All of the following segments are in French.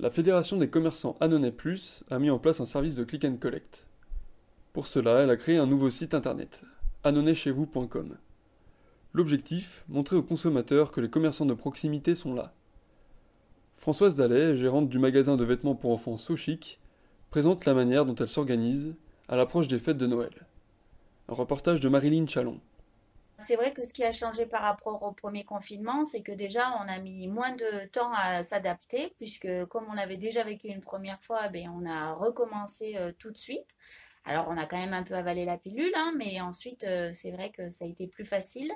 La Fédération des commerçants Annonay Plus a mis en place un service de click and collect. Pour cela, elle a créé un nouveau site internet, annonaychezvous.com. L'objectif, montrer aux consommateurs que les commerçants de proximité sont là. Françoise Dallet, gérante du magasin de vêtements pour enfants SoChic, présente la manière dont elle s'organise à l'approche des fêtes de Noël. Un reportage de Marilyn Chalon. C'est vrai que ce qui a changé par rapport au premier confinement, c'est que déjà on a mis moins de temps à s'adapter, puisque comme on l'avait déjà vécu une première fois, ben, on a recommencé euh, tout de suite. Alors on a quand même un peu avalé la pilule, hein, mais ensuite euh, c'est vrai que ça a été plus facile.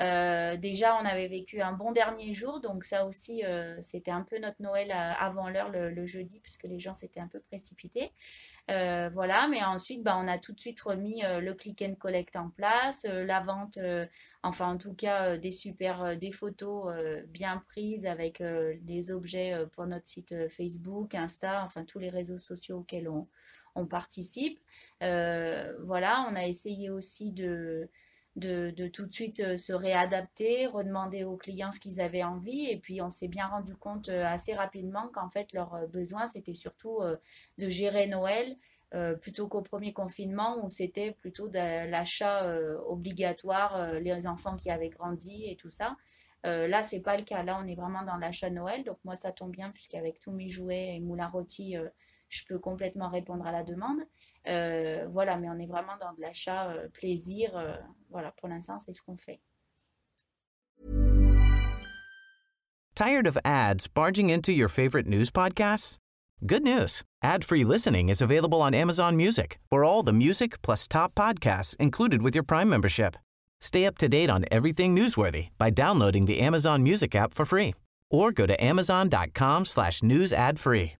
Euh, déjà on avait vécu un bon dernier jour, donc ça aussi c'était un peu notre Noël avant l'heure le, jeudi, puisque les gens s'étaient un peu précipités. Euh, voilà, mais ensuite, bah, on a tout de suite remis euh, le click and collect en place, euh, la vente, enfin en tout cas des super, des photos bien prises avec les objets pour notre site Facebook, Insta, enfin tous les réseaux sociaux auxquels on participe. voilà, on a essayé aussi de, de, tout de suite se réadapter, redemander aux clients ce qu'ils avaient envie. Et puis, on s'est bien rendu compte assez rapidement qu'en fait, leur besoin, c'était surtout de gérer Noël euh, plutôt qu'au premier confinement où c'était plutôt de l'achat euh, obligatoire, euh, les enfants qui avaient grandi et tout ça. là, c'est pas le cas. Là, on est vraiment dans l'achat Noël. Donc, moi, ça tombe bien puisqu'avec tous mes jouets et moulin rôti, je peux complètement répondre à la demande. Euh, voilà, mais on est vraiment dans de l'achat euh, plaisir. Euh, voilà, pour l'instant, c'est ce qu'on fait. Tired of ads barging into your favorite news podcasts? Good news. Ad-free listening is available on Amazon Music for all the music plus top podcasts included with your Prime membership. Stay up to date on everything newsworthy by downloading the Amazon Music app for free or go to amazon.com slash news ad free.